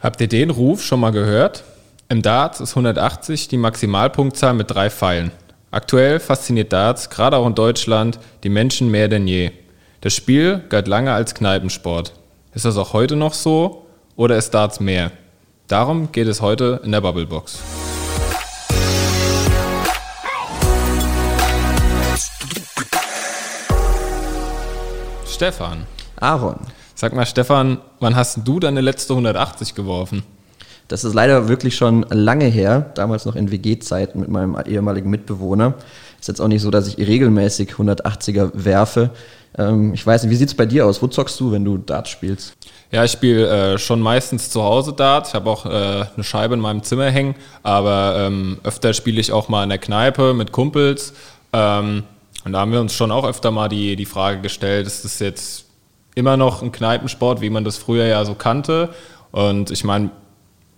Habt ihr den Ruf schon mal gehört? Im Darts ist 180 die Maximalpunktzahl mit drei Pfeilen. Aktuell fasziniert Darts, gerade auch in Deutschland, die Menschen mehr denn je. Das Spiel galt lange als Kneipensport. Ist das auch heute noch so oder ist Darts mehr? Darum geht es heute in der Bubblebox. Stefan. Aaron. Sag mal, Stefan, wann hast du deine letzte 180 geworfen? Das ist leider wirklich schon lange her, damals noch in WG-Zeiten mit meinem ehemaligen Mitbewohner. Ist jetzt auch nicht so, dass ich regelmäßig 180er werfe. Ähm, ich weiß nicht, wie sieht es bei dir aus? Wo zockst du, wenn du Dart spielst? Ja, ich spiele äh, schon meistens zu Hause Dart. Ich habe auch äh, eine Scheibe in meinem Zimmer hängen, aber ähm, öfter spiele ich auch mal in der Kneipe mit Kumpels. Ähm, und da haben wir uns schon auch öfter mal die, die Frage gestellt, ist das jetzt immer noch ein Kneipensport, wie man das früher ja so kannte? Und ich meine,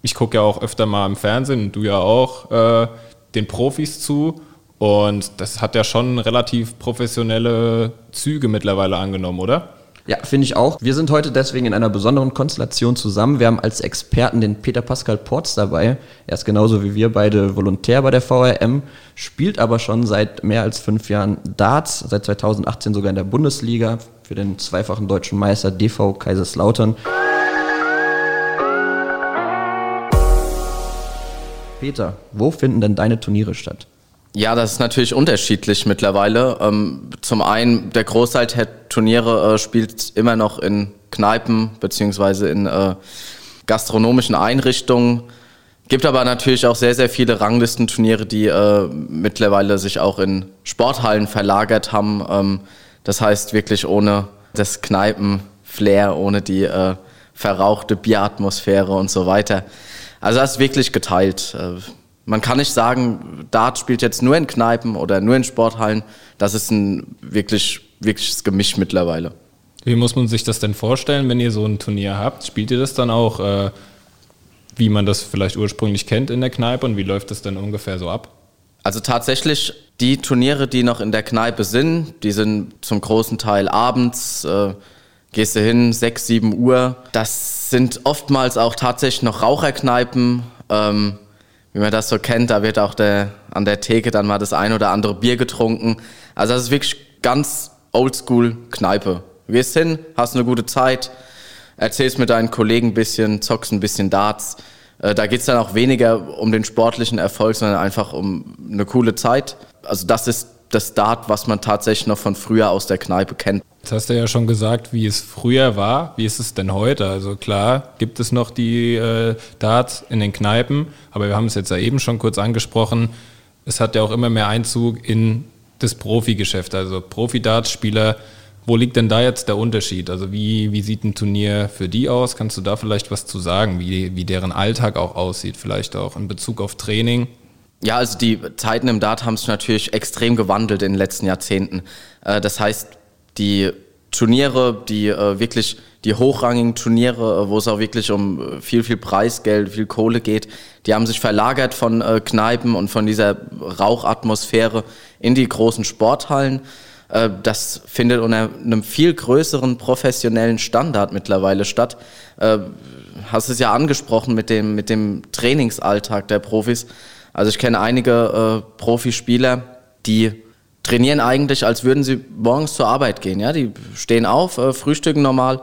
ich gucke ja auch öfter mal im Fernsehen du ja auch äh, den Profis zu. Und das hat ja schon relativ professionelle Züge mittlerweile angenommen, oder? Ja, finde ich auch. Wir sind heute deswegen in einer besonderen Konstellation zusammen. Wir haben als Experten den Peter Pascal Porz dabei. Er ist genauso wie wir beide Volontär bei der VRM, spielt aber schon seit mehr als fünf Jahren Darts, seit 2018 sogar in der Bundesliga für den zweifachen deutschen Meister DV Kaiserslautern. Peter, wo finden denn deine Turniere statt? Ja, das ist natürlich unterschiedlich mittlerweile. Ähm, zum einen, der Großteil der Turniere äh, spielt immer noch in Kneipen beziehungsweise in äh, gastronomischen Einrichtungen. Gibt aber natürlich auch sehr, sehr viele Ranglistenturniere, die äh, mittlerweile sich auch in Sporthallen verlagert haben. Ähm, das heißt wirklich ohne das Kneipen-Flair, ohne die äh, verrauchte Bieratmosphäre und so weiter. Also das ist wirklich geteilt. Äh, man kann nicht sagen, Dart spielt jetzt nur in Kneipen oder nur in Sporthallen. Das ist ein wirklich, wirkliches Gemisch mittlerweile. Wie muss man sich das denn vorstellen, wenn ihr so ein Turnier habt? Spielt ihr das dann auch, äh, wie man das vielleicht ursprünglich kennt in der Kneipe und wie läuft das denn ungefähr so ab? Also tatsächlich, die Turniere, die noch in der Kneipe sind, die sind zum großen Teil abends, äh, gehst du hin, 6, 7 Uhr. Das sind oftmals auch tatsächlich noch Raucherkneipen. Ähm, wie man das so kennt, da wird auch der, an der Theke dann mal das ein oder andere Bier getrunken. Also das ist wirklich ganz oldschool Kneipe. Du gehst hin, hast eine gute Zeit, erzählst mit deinen Kollegen ein bisschen, zockst ein bisschen Darts. Äh, da geht es dann auch weniger um den sportlichen Erfolg, sondern einfach um eine coole Zeit. Also das ist das Dart, was man tatsächlich noch von früher aus der Kneipe kennt. Jetzt hast du ja schon gesagt, wie es früher war. Wie ist es denn heute? Also klar, gibt es noch die äh, Darts in den Kneipen, aber wir haben es jetzt ja eben schon kurz angesprochen. Es hat ja auch immer mehr Einzug in das Profigeschäft. Also Profi-Darts-Spieler, wo liegt denn da jetzt der Unterschied? Also wie, wie sieht ein Turnier für die aus? Kannst du da vielleicht was zu sagen, wie, wie deren Alltag auch aussieht, vielleicht auch in Bezug auf Training? Ja, also die Zeiten im Dart haben sich natürlich extrem gewandelt in den letzten Jahrzehnten. Äh, das heißt, die Turniere, die äh, wirklich die hochrangigen Turniere, äh, wo es auch wirklich um viel, viel Preisgeld, viel Kohle geht, die haben sich verlagert von Kneipen und von dieser Rauchatmosphäre in die großen Sporthallen. Das findet unter einem viel größeren professionellen Standard mittlerweile statt. Hast es ja angesprochen mit dem, mit dem Trainingsalltag der Profis. Also ich kenne einige äh, Profispieler, die trainieren eigentlich, als würden sie morgens zur Arbeit gehen. Ja? Die stehen auf, äh, frühstücken normal,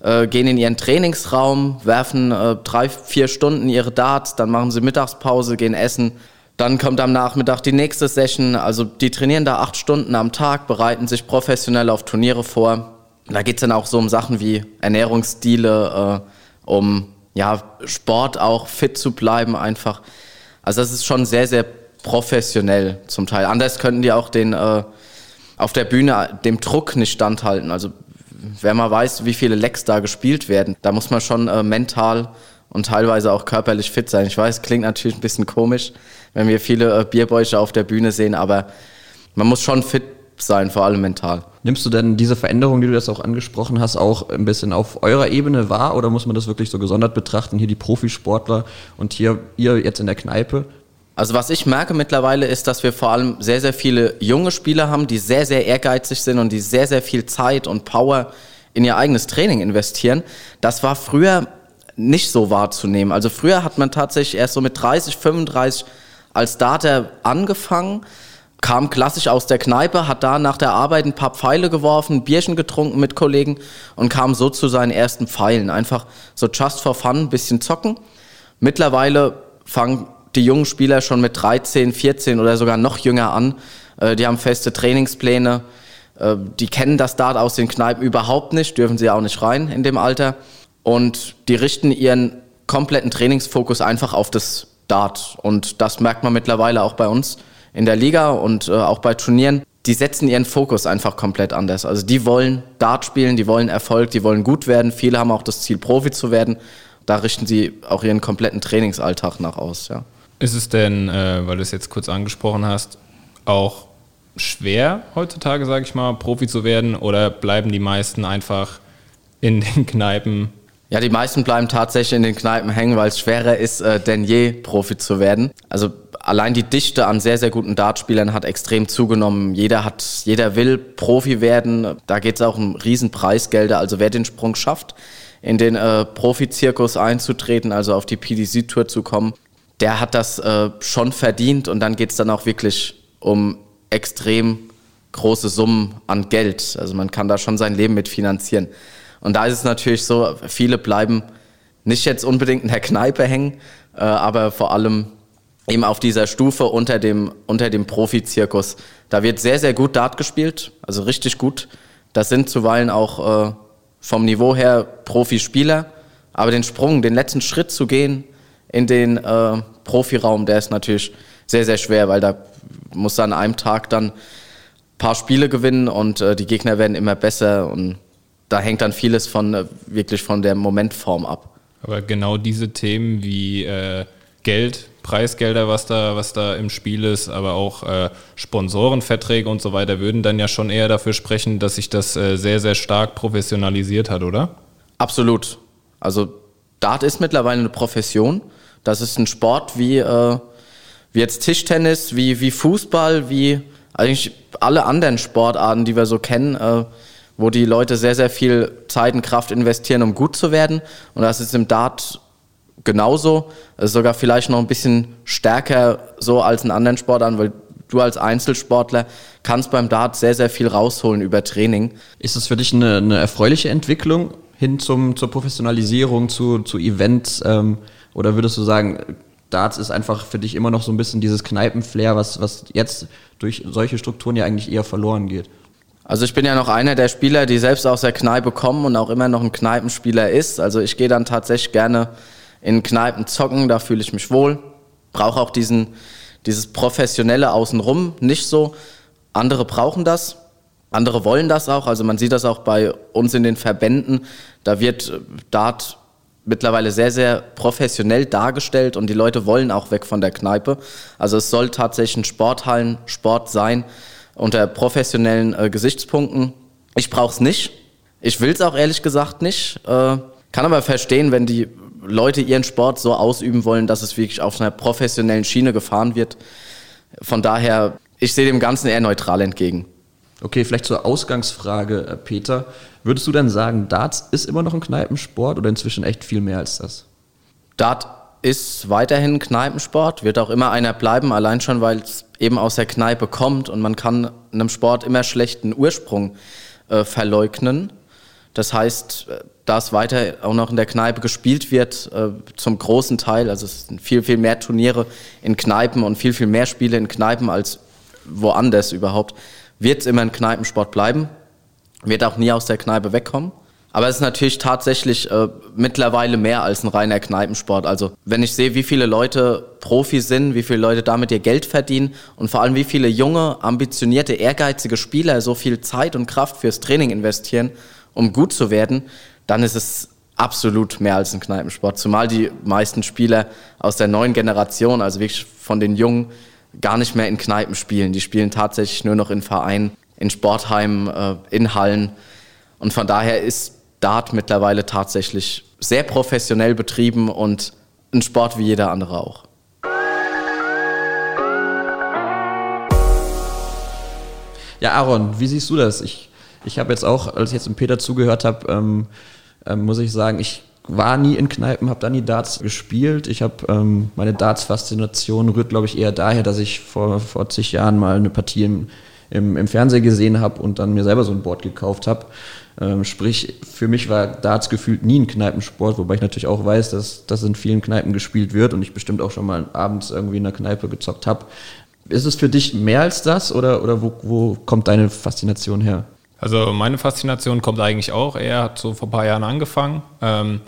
äh, gehen in ihren Trainingsraum, werfen äh, drei, vier Stunden ihre Darts, dann machen sie Mittagspause, gehen essen. Dann kommt am Nachmittag die nächste Session. Also die trainieren da acht Stunden am Tag, bereiten sich professionell auf Turniere vor. Da geht es dann auch so um Sachen wie Ernährungsstile, äh, um ja, Sport auch fit zu bleiben einfach. Also das ist schon sehr, sehr professionell zum Teil. Anders könnten die auch den äh, auf der Bühne dem Druck nicht standhalten. Also wer mal weiß, wie viele Lecks da gespielt werden, da muss man schon äh, mental und teilweise auch körperlich fit sein. Ich weiß, klingt natürlich ein bisschen komisch, wenn wir viele äh, Bierbäuche auf der Bühne sehen, aber man muss schon fit sein, vor allem mental. Nimmst du denn diese Veränderung, die du jetzt auch angesprochen hast, auch ein bisschen auf eurer Ebene wahr oder muss man das wirklich so gesondert betrachten? Hier die Profisportler und hier ihr jetzt in der Kneipe? Also was ich merke mittlerweile ist, dass wir vor allem sehr, sehr viele junge Spieler haben, die sehr, sehr ehrgeizig sind und die sehr, sehr viel Zeit und Power in ihr eigenes Training investieren, das war früher nicht so wahrzunehmen. Also früher hat man tatsächlich erst so mit 30, 35 als Starter angefangen, kam klassisch aus der Kneipe, hat da nach der Arbeit ein paar Pfeile geworfen, Bierchen getrunken mit Kollegen und kam so zu seinen ersten Pfeilen. Einfach so just for fun, ein bisschen zocken. Mittlerweile fangen die jungen Spieler schon mit 13, 14 oder sogar noch jünger an. Äh, die haben feste Trainingspläne. Äh, die kennen das Dart aus den Kneipen überhaupt nicht, dürfen sie auch nicht rein in dem Alter. Und die richten ihren kompletten Trainingsfokus einfach auf das Dart. Und das merkt man mittlerweile auch bei uns in der Liga und äh, auch bei Turnieren, die setzen ihren Fokus einfach komplett anders. Also die wollen Dart spielen, die wollen Erfolg, die wollen gut werden. Viele haben auch das Ziel, Profi zu werden. Da richten sie auch ihren kompletten Trainingsalltag nach aus. Ja. Ist es denn, äh, weil du es jetzt kurz angesprochen hast, auch schwer heutzutage, sage ich mal, Profi zu werden oder bleiben die meisten einfach in den Kneipen? Ja, die meisten bleiben tatsächlich in den Kneipen hängen, weil es schwerer ist, äh, denn je Profi zu werden. Also allein die Dichte an sehr, sehr guten Dartspielern hat extrem zugenommen. Jeder hat, jeder will Profi werden. Da geht es auch um Riesenpreisgelder. Also wer den Sprung schafft, in den äh, Profizirkus einzutreten, also auf die PDC-Tour zu kommen, der hat das äh, schon verdient und dann geht es dann auch wirklich um extrem große Summen an Geld. Also man kann da schon sein Leben mit finanzieren. Und da ist es natürlich so, viele bleiben nicht jetzt unbedingt in der Kneipe hängen, äh, aber vor allem eben auf dieser Stufe unter dem, unter dem Profizirkus. Da wird sehr, sehr gut Dart gespielt, also richtig gut. Das sind zuweilen auch äh, vom Niveau her Profispieler. Aber den Sprung, den letzten Schritt zu gehen in den äh, Profiraum, der ist natürlich sehr, sehr schwer, weil da muss an einem Tag dann ein paar Spiele gewinnen und äh, die Gegner werden immer besser und da hängt dann vieles von äh, wirklich von der Momentform ab. Aber genau diese Themen wie äh, Geld, Preisgelder, was da, was da im Spiel ist, aber auch äh, Sponsorenverträge und so weiter, würden dann ja schon eher dafür sprechen, dass sich das äh, sehr, sehr stark professionalisiert hat, oder? Absolut. Also Dart ist mittlerweile eine Profession. Das ist ein Sport wie, äh, wie jetzt Tischtennis, wie, wie Fußball, wie eigentlich alle anderen Sportarten, die wir so kennen, äh, wo die Leute sehr, sehr viel Zeit und Kraft investieren, um gut zu werden. Und das ist im Dart genauso, sogar vielleicht noch ein bisschen stärker so als in anderen Sportarten, weil du als Einzelsportler kannst beim Dart sehr, sehr viel rausholen über Training. Ist das für dich eine, eine erfreuliche Entwicklung hin zum, zur Professionalisierung, zu, zu Events? Ähm, oder würdest du sagen, Darts ist einfach für dich immer noch so ein bisschen dieses Kneipenflair, was, was jetzt durch solche Strukturen ja eigentlich eher verloren geht? Also ich bin ja noch einer der Spieler, die selbst aus der Kneipe kommen und auch immer noch ein Kneipenspieler ist. Also ich gehe dann tatsächlich gerne in Kneipen zocken, da fühle ich mich wohl. Brauche auch diesen, dieses professionelle Außenrum nicht so. Andere brauchen das, andere wollen das auch. Also man sieht das auch bei uns in den Verbänden. Da wird äh, Dart mittlerweile sehr, sehr professionell dargestellt und die Leute wollen auch weg von der Kneipe. Also es soll tatsächlich ein Sporthallen-Sport sein unter professionellen äh, Gesichtspunkten. Ich brauche es nicht. Ich will es auch ehrlich gesagt nicht. Äh, kann aber verstehen, wenn die Leute ihren Sport so ausüben wollen, dass es wirklich auf einer professionellen Schiene gefahren wird. Von daher, ich sehe dem Ganzen eher neutral entgegen. Okay, vielleicht zur Ausgangsfrage, äh, Peter. Würdest du denn sagen, Darts ist immer noch ein Kneipensport oder inzwischen echt viel mehr als das? Dart ist weiterhin Kneipensport, wird auch immer einer bleiben, allein schon, weil es eben aus der Kneipe kommt und man kann einem Sport immer schlechten Ursprung äh, verleugnen. Das heißt, äh, da es weiter auch noch in der Kneipe gespielt wird, äh, zum großen Teil, also es sind viel, viel mehr Turniere in Kneipen und viel, viel mehr Spiele in Kneipen als woanders überhaupt, wird es immer ein Kneipensport bleiben, wird auch nie aus der Kneipe wegkommen. Aber es ist natürlich tatsächlich äh, mittlerweile mehr als ein reiner Kneipensport. Also wenn ich sehe, wie viele Leute Profi sind, wie viele Leute damit ihr Geld verdienen und vor allem wie viele junge, ambitionierte, ehrgeizige Spieler so viel Zeit und Kraft fürs Training investieren, um gut zu werden, dann ist es absolut mehr als ein Kneipensport. Zumal die meisten Spieler aus der neuen Generation, also wirklich von den Jungen, gar nicht mehr in Kneipen spielen. Die spielen tatsächlich nur noch in Vereinen, in Sportheimen, äh, in Hallen. Und von daher ist Dart mittlerweile tatsächlich sehr professionell betrieben und ein Sport wie jeder andere auch. Ja, Aaron, wie siehst du das? Ich Ich habe jetzt auch, als ich jetzt dem Peter zugehört habe, ähm, ähm, muss ich sagen, ich war nie in Kneipen, habe da nie Darts gespielt. Ich habe ähm, meine Darts-Faszination rührt, glaube ich, eher daher, dass ich vor, vor zig Jahren mal eine Partie im, im, im Fernsehen gesehen habe und dann mir selber so ein Board gekauft habe. Ähm, sprich, für mich war Darts gefühlt nie ein Kneipensport, wobei ich natürlich auch weiß, dass das in vielen Kneipen gespielt wird und ich bestimmt auch schon mal abends irgendwie in einer Kneipe gezockt habe. Ist es für dich mehr als das oder, oder wo, wo kommt deine Faszination her? Also meine Faszination kommt eigentlich auch, er hat so vor ein paar Jahren angefangen. Ähm,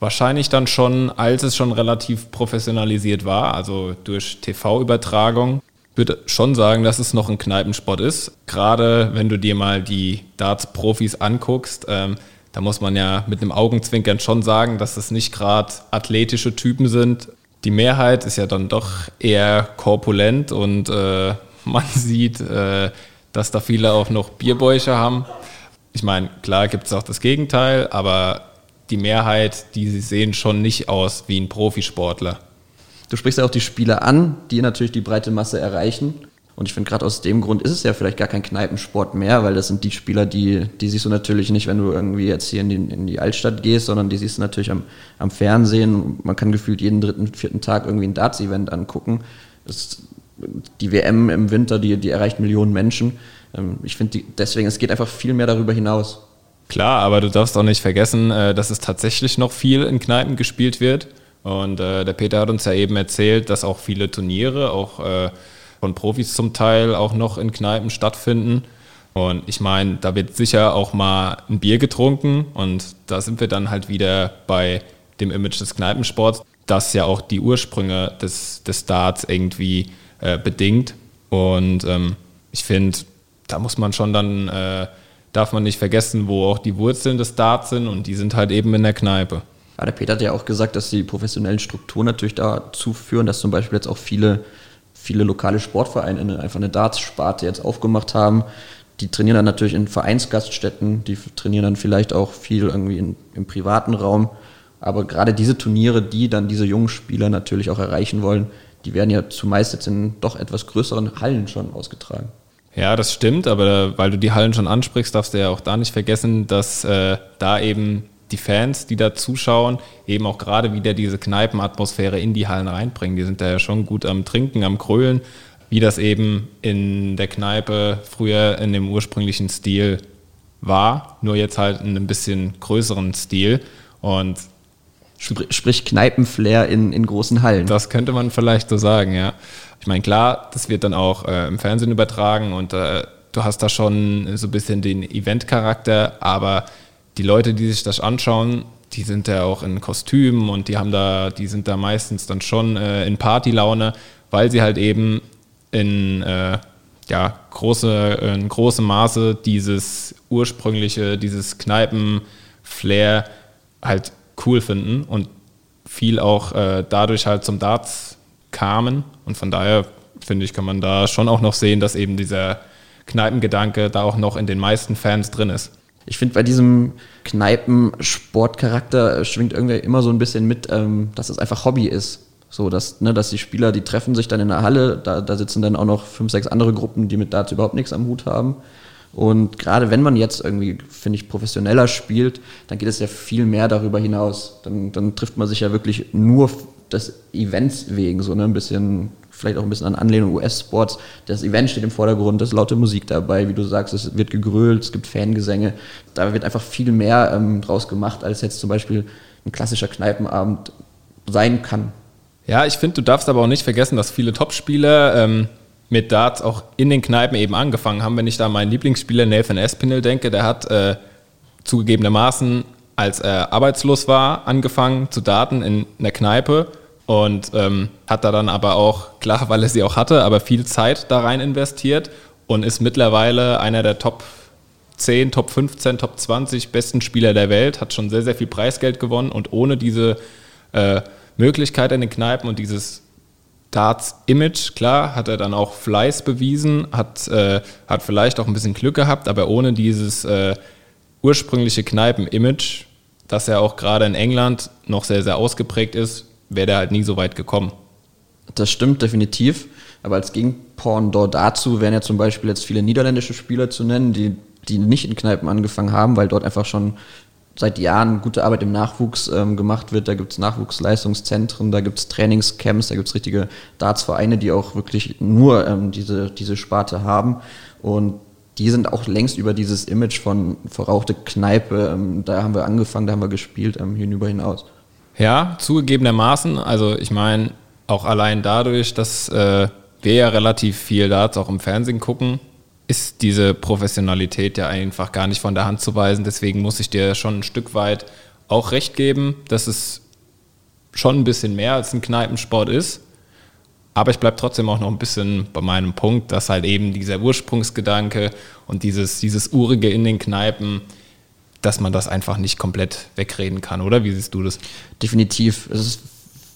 Wahrscheinlich dann schon, als es schon relativ professionalisiert war, also durch TV-Übertragung. Ich würde schon sagen, dass es noch ein Kneipensport ist. Gerade wenn du dir mal die Darts-Profis anguckst, ähm, da muss man ja mit einem Augenzwinkern schon sagen, dass es nicht gerade athletische Typen sind. Die Mehrheit ist ja dann doch eher korpulent und äh, man sieht, äh, dass da viele auch noch Bierbäuche haben. Ich meine, klar gibt es auch das Gegenteil, aber die Mehrheit, die sehen schon nicht aus wie ein Profisportler. Du sprichst ja auch die Spieler an, die natürlich die breite Masse erreichen. Und ich finde, gerade aus dem Grund ist es ja vielleicht gar kein Kneipensport mehr, weil das sind die Spieler, die, die siehst du natürlich nicht, wenn du irgendwie jetzt hier in die, in die Altstadt gehst, sondern die siehst du natürlich am, am Fernsehen. Man kann gefühlt jeden dritten, vierten Tag irgendwie ein Darts-Event angucken. Das, die WM im Winter, die, die erreicht Millionen Menschen. Ähm, ich finde deswegen, es geht einfach viel mehr darüber hinaus. Klar, aber du darfst auch nicht vergessen, äh, dass es tatsächlich noch viel in Kneipen gespielt wird. Und äh, der Peter hat uns ja eben erzählt, dass auch viele Turniere, auch äh, von Profis zum Teil, auch noch in Kneipen stattfinden. Und ich meine, da wird sicher auch mal ein Bier getrunken. Und da sind wir dann halt wieder bei dem Image des Kneipensports, das ja auch die Ursprünge des, des Darts irgendwie äh, bedingt. Und ähm, ich finde, da muss man schon dann äh, darf man nicht vergessen, wo auch die Wurzeln des Darts sind und die sind halt eben in der Kneipe. Ja, der Peter hat ja auch gesagt, dass die professionellen Strukturen natürlich dazu führen, dass zum Beispiel jetzt auch viele, viele lokale Sportvereine einfach eine Darts-Sparte jetzt aufgemacht haben. Die trainieren dann natürlich in Vereinsgaststätten, die trainieren dann vielleicht auch viel irgendwie in, im privaten Raum. Aber gerade diese Turniere, die dann diese jungen Spieler natürlich auch erreichen wollen, die werden ja zumeist jetzt in doch etwas größeren Hallen schon ausgetragen. Ja, das stimmt, aber weil du die Hallen schon ansprichst, darfst du ja auch da nicht vergessen, dass äh, da eben die Fans, die da zuschauen, eben auch gerade wieder diese Kneipenatmosphäre in die Hallen reinbringen. Die sind da ja schon gut am Trinken, am Krölen, wie das eben in der Kneipe früher in dem ursprünglichen Stil war, nur jetzt halt in einem bisschen größeren Stil. Und Sprich Kneipenflair in, in großen Hallen. Das könnte man vielleicht so sagen, ja. Ich meine, klar, das wird dann auch äh, im Fernsehen übertragen und äh, du hast da schon so ein bisschen den Event-Charakter, aber die Leute, die sich das anschauen, die sind ja auch in Kostümen und die haben da, die sind da meistens dann schon äh, in Partylaune, weil sie halt eben in äh, ja, große, in großem Maße dieses ursprüngliche, dieses Kneipen-Flair halt cool finden und viel auch äh, dadurch halt zum Darts kamen. Und von daher finde ich, kann man da schon auch noch sehen, dass eben dieser Kneipengedanke da auch noch in den meisten Fans drin ist. Ich finde, bei diesem Kneipensportcharakter schwingt irgendwie immer so ein bisschen mit, ähm, dass es einfach Hobby ist. So, dass, ne, dass die Spieler, die treffen sich dann in der Halle, da, da sitzen dann auch noch fünf, sechs andere Gruppen, die mit Darts überhaupt nichts am Hut haben. Und gerade wenn man jetzt irgendwie, finde ich, professioneller spielt, dann geht es ja viel mehr darüber hinaus. Dann, dann trifft man sich ja wirklich nur des Events wegen, so ne, ein bisschen, vielleicht auch ein bisschen an Anlehnung US-Sports. Das Event steht im Vordergrund, es ist laute Musik dabei, wie du sagst, es wird gegrölt, es gibt Fangesänge. Da wird einfach viel mehr ähm, draus gemacht, als jetzt zum Beispiel ein klassischer Kneipenabend sein kann. Ja, ich finde, du darfst aber auch nicht vergessen, dass viele Topspieler ähm, mit Darts auch in den Kneipen eben angefangen haben. Wenn ich da an meinen Lieblingsspieler Nathan Espinel denke, der hat äh, zugegebenermaßen als er arbeitslos war, angefangen zu daten in einer Kneipe und ähm, hat da dann aber auch, klar, weil er sie auch hatte, aber viel Zeit da rein investiert und ist mittlerweile einer der Top 10, Top 15, Top 20 besten Spieler der Welt, hat schon sehr, sehr viel Preisgeld gewonnen und ohne diese äh, Möglichkeit in den Kneipen und dieses Darts-Image, klar, hat er dann auch Fleiß bewiesen, hat, äh, hat vielleicht auch ein bisschen Glück gehabt, aber ohne dieses äh, ursprüngliche Kneipen-Image, das ja auch gerade in England noch sehr, sehr ausgeprägt ist, wäre der halt nie so weit gekommen. Das stimmt definitiv. Aber als Gegenpendant dazu wären ja zum Beispiel jetzt viele niederländische Spieler zu nennen, die, die nicht in Kneipen angefangen haben, weil dort einfach schon seit Jahren gute Arbeit im Nachwuchs ähm, gemacht wird. Da gibt es Nachwuchsleistungszentren, da gibt es Trainingscamps, da gibt es richtige Dartsvereine, die auch wirklich nur ähm, diese, diese Sparte haben. Und die sind auch längst über dieses Image von verrauchte Kneipe, ähm, da haben wir angefangen, da haben wir gespielt, ähm, hinüber hinaus. Ja, zugegebenermaßen. Also ich meine, auch allein dadurch, dass äh, wir ja relativ viel Darts auch im Fernsehen gucken, ist diese Professionalität ja einfach gar nicht von der Hand zu weisen. Deswegen muss ich dir schon ein Stück weit auch recht geben, dass es schon ein bisschen mehr als ein Kneipensport ist. Aber ich bleibe trotzdem auch noch ein bisschen bei meinem Punkt, dass halt eben dieser Ursprungsgedanke und dieses, dieses Urige in den Kneipen, dass man das einfach nicht komplett wegreden kann, oder? Wie siehst du das? Definitiv. Es ist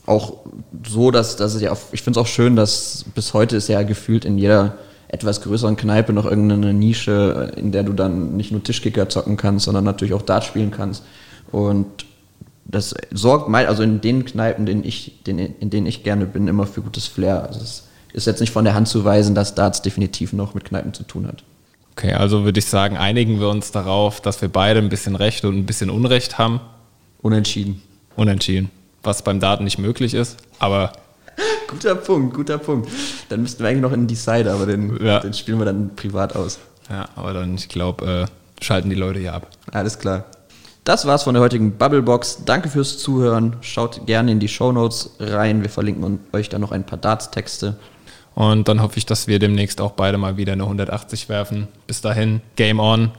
auch so, dass, dass es ja, auch, ich finde es auch schön, dass bis heute ist ja gefühlt in jeder etwas größeren Kneipe noch irgendeine Nische, in der du dann nicht nur Tischkicker zocken kannst, sondern natürlich auch Dart spielen kannst. Und das sorgt mal, also in den Kneipen, in denen ich, in denen ich gerne bin, immer für gutes Flair. Also es ist jetzt nicht von der Hand zu weisen, dass Darts definitiv noch mit Kneipen zu tun hat. Okay, also würde ich sagen, einigen wir uns darauf, dass wir beide ein bisschen Recht und ein bisschen Unrecht haben. Unentschieden. Unentschieden. Was beim Daten nicht möglich ist, aber. guter Punkt, guter Punkt. Dann müssten wir eigentlich noch in Decider, aber den, ja. den spielen wir dann privat aus. Ja, aber dann, ich glaube, äh, schalten die Leute hier ab. Alles klar. Das war's von der heutigen Bubblebox. Danke fürs Zuhören. Schaut gerne in die Show Notes rein. Wir verlinken euch da noch ein paar Darts-Texte. Und dann hoffe ich, dass wir demnächst auch beide mal wieder eine 180 werfen. Bis dahin, Game On.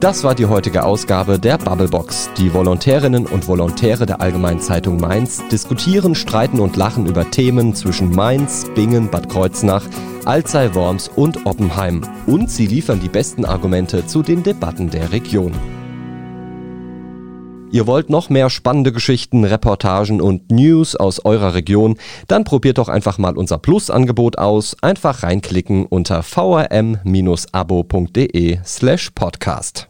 Das war die heutige Ausgabe der Bubblebox. Die Volontärinnen und Volontäre der Allgemeinen Zeitung Mainz diskutieren, streiten und lachen über Themen zwischen Mainz, Bingen, Bad Kreuznach, Alzey, Worms und Oppenheim. Und sie liefern die besten Argumente zu den Debatten der Region. Ihr wollt noch mehr spannende Geschichten, Reportagen und News aus eurer Region? Dann probiert doch einfach mal unser Plus-Angebot aus. Einfach reinklicken unter vrm-abo.de slash podcast.